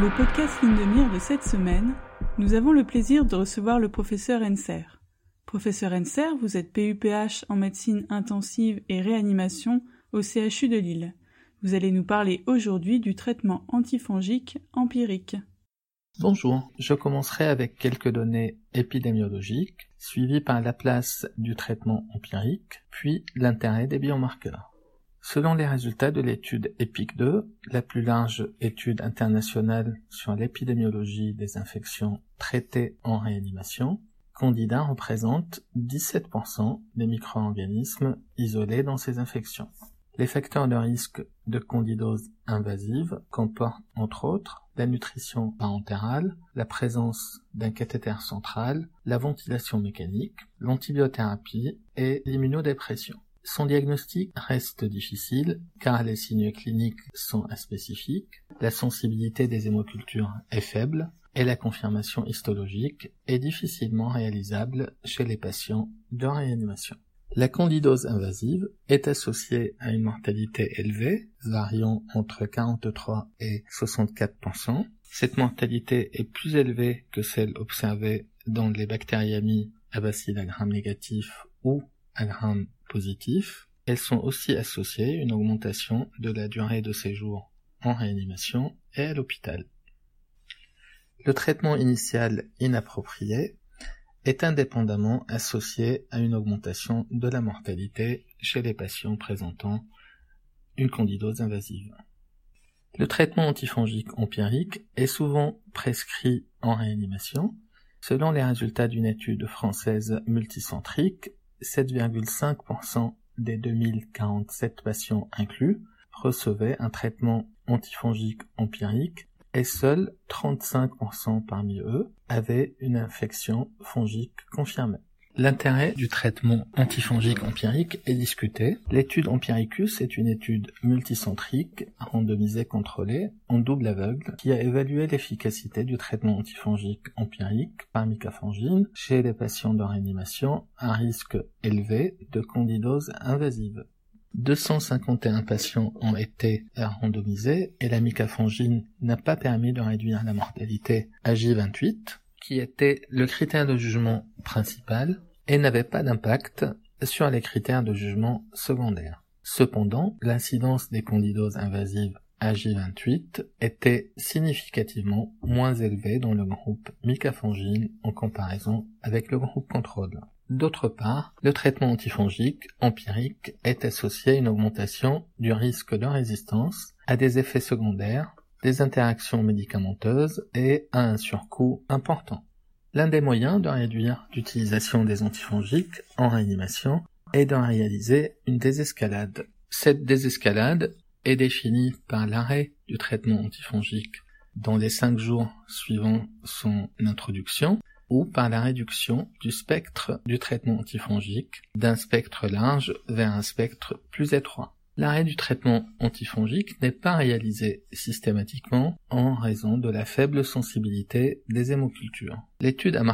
Le podcast Ligne de de cette semaine, nous avons le plaisir de recevoir le professeur Enser. Professeur Enser, vous êtes PUPH en médecine intensive et réanimation au CHU de Lille. Vous allez nous parler aujourd'hui du traitement antifongique empirique. Bonjour, je commencerai avec quelques données épidémiologiques, suivies par la place du traitement empirique, puis l'intérêt des biomarqueurs. Selon les résultats de l'étude EPIC 2, la plus large étude internationale sur l'épidémiologie des infections traitées en réanimation, Candida représente 17% des micro-organismes isolés dans ces infections. Les facteurs de risque de candidose invasive comportent entre autres la nutrition parentérale, la présence d'un cathéter central, la ventilation mécanique, l'antibiothérapie et l'immunodépression. Son diagnostic reste difficile car les signes cliniques sont inspécifiques, la sensibilité des hémocultures est faible et la confirmation histologique est difficilement réalisable chez les patients de réanimation. La candidose invasive est associée à une mortalité élevée, variant entre 43 et 64% Cette mortalité est plus élevée que celle observée dans les bactériamies à bacilles à gram négatif ou à gram Elles sont aussi associées à une augmentation de la durée de séjour en réanimation et à l'hôpital. Le traitement initial inapproprié est indépendamment associé à une augmentation de la mortalité chez les patients présentant une candidose invasive. Le traitement antifongique empirique est souvent prescrit en réanimation. Selon les résultats d'une étude française multicentrique, 7,5% des 2047 patients inclus recevaient un traitement antifongique empirique et seuls 35% parmi eux avaient une infection fongique confirmée. L'intérêt du traitement antifongique empirique est discuté. L'étude Empiricus est une étude multicentrique, randomisée contrôlée, en double aveugle, qui a évalué l'efficacité du traitement antifongique empirique par micafangine chez les patients de réanimation à risque élevé de candidose invasive. 251 patients ont été randomisés et la micafangine n'a pas permis de réduire la mortalité à J28, qui était le critère de jugement principal et n'avait pas d'impact sur les critères de jugement secondaires. Cependant, l'incidence des candidoses invasives à J28 était significativement moins élevée dans le groupe micafangine en comparaison avec le groupe contrôle. D'autre part, le traitement antifongique empirique est associé à une augmentation du risque de résistance, à des effets secondaires, des interactions médicamenteuses et à un surcoût important. L'un des moyens de réduire l'utilisation des antifongiques en réanimation est de réaliser une désescalade. Cette désescalade est définie par l'arrêt du traitement antifongique dans les cinq jours suivant son introduction ou par la réduction du spectre du traitement antifongique d'un spectre large vers un spectre plus étroit. L'arrêt du traitement antifongique n'est pas réalisé systématiquement en raison de la faible sensibilité des hémocultures. L'étude à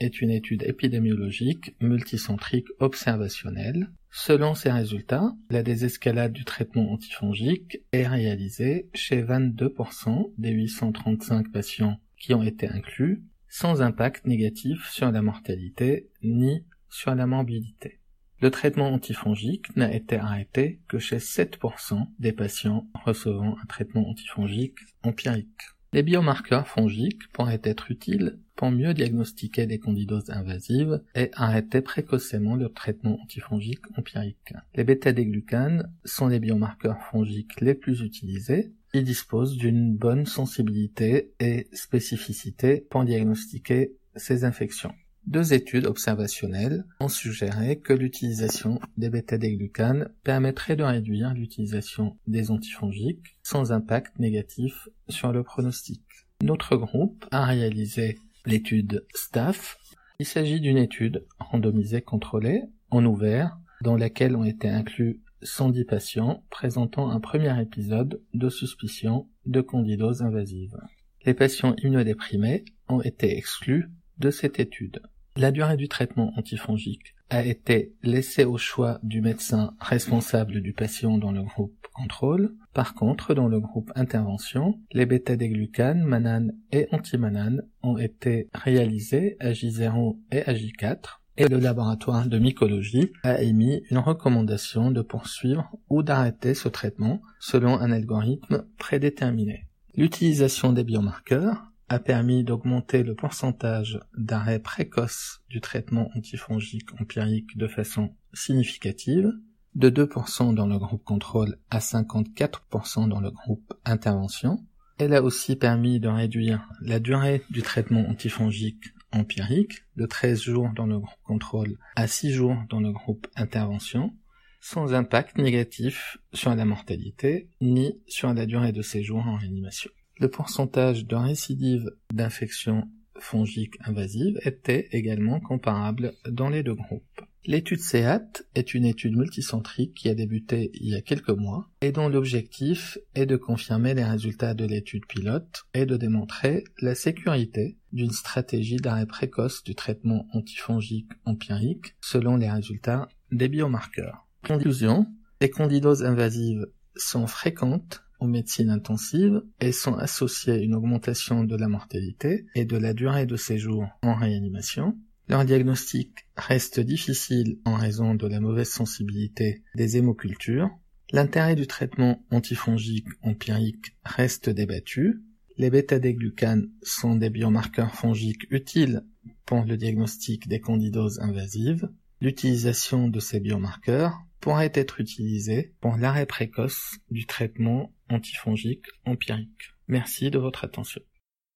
est une étude épidémiologique multicentrique observationnelle. Selon ces résultats, la désescalade du traitement antifongique est réalisée chez 22% des 835 patients qui ont été inclus sans impact négatif sur la mortalité ni sur la morbidité. Le traitement antifongique n'a été arrêté que chez 7% des patients recevant un traitement antifongique empirique. Les biomarqueurs fongiques pourraient être utiles pour mieux diagnostiquer des candidoses invasives et arrêter précocement le traitement antifongique empirique. Les bêta-déglucanes sont les biomarqueurs fongiques les plus utilisés il dispose d'une bonne sensibilité et spécificité pour diagnostiquer ces infections. Deux études observationnelles ont suggéré que l'utilisation des bêta-déglucanes permettrait de réduire l'utilisation des antifongiques sans impact négatif sur le pronostic. Notre groupe a réalisé l'étude STAFF. Il s'agit d'une étude randomisée contrôlée en ouvert dans laquelle ont été inclus 110 patients présentant un premier épisode de suspicion de candidose invasive. Les patients immunodéprimés ont été exclus de cette étude. La durée du traitement antifongique a été laissée au choix du médecin responsable du patient dans le groupe contrôle. Par contre, dans le groupe intervention, les bêta-déglucanes, mananes et antimananes ont été réalisés à J0 et à J4 et le laboratoire de mycologie a émis une recommandation de poursuivre ou d'arrêter ce traitement selon un algorithme prédéterminé. L'utilisation des biomarqueurs a permis d'augmenter le pourcentage d'arrêt précoce du traitement antifongique empirique de façon significative, de 2% dans le groupe contrôle à 54% dans le groupe intervention. Elle a aussi permis de réduire la durée du traitement antifongique empirique de 13 jours dans le groupe contrôle à 6 jours dans le groupe intervention, sans impact négatif sur la mortalité ni sur la durée de séjour en réanimation. Le pourcentage de récidive d'infection fongique invasive était également comparable dans les deux groupes. L'étude SEAT est une étude multicentrique qui a débuté il y a quelques mois et dont l'objectif est de confirmer les résultats de l'étude pilote et de démontrer la sécurité d'une stratégie d'arrêt précoce du traitement antifongique empirique selon les résultats des biomarqueurs. Conclusion, les candidoses invasives sont fréquentes en médecine intensive et sont associées à une augmentation de la mortalité et de la durée de séjour en réanimation. Leur diagnostic reste difficile en raison de la mauvaise sensibilité des hémocultures. L'intérêt du traitement antifongique empirique reste débattu. Les bêta-déglucanes sont des biomarqueurs fongiques utiles pour le diagnostic des candidoses invasives. L'utilisation de ces biomarqueurs pourrait être utilisée pour l'arrêt précoce du traitement antifongique empirique. Merci de votre attention.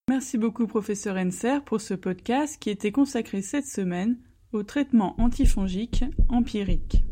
Merci beaucoup professeur Enser pour ce podcast qui était consacré cette semaine au traitement antifongique empirique.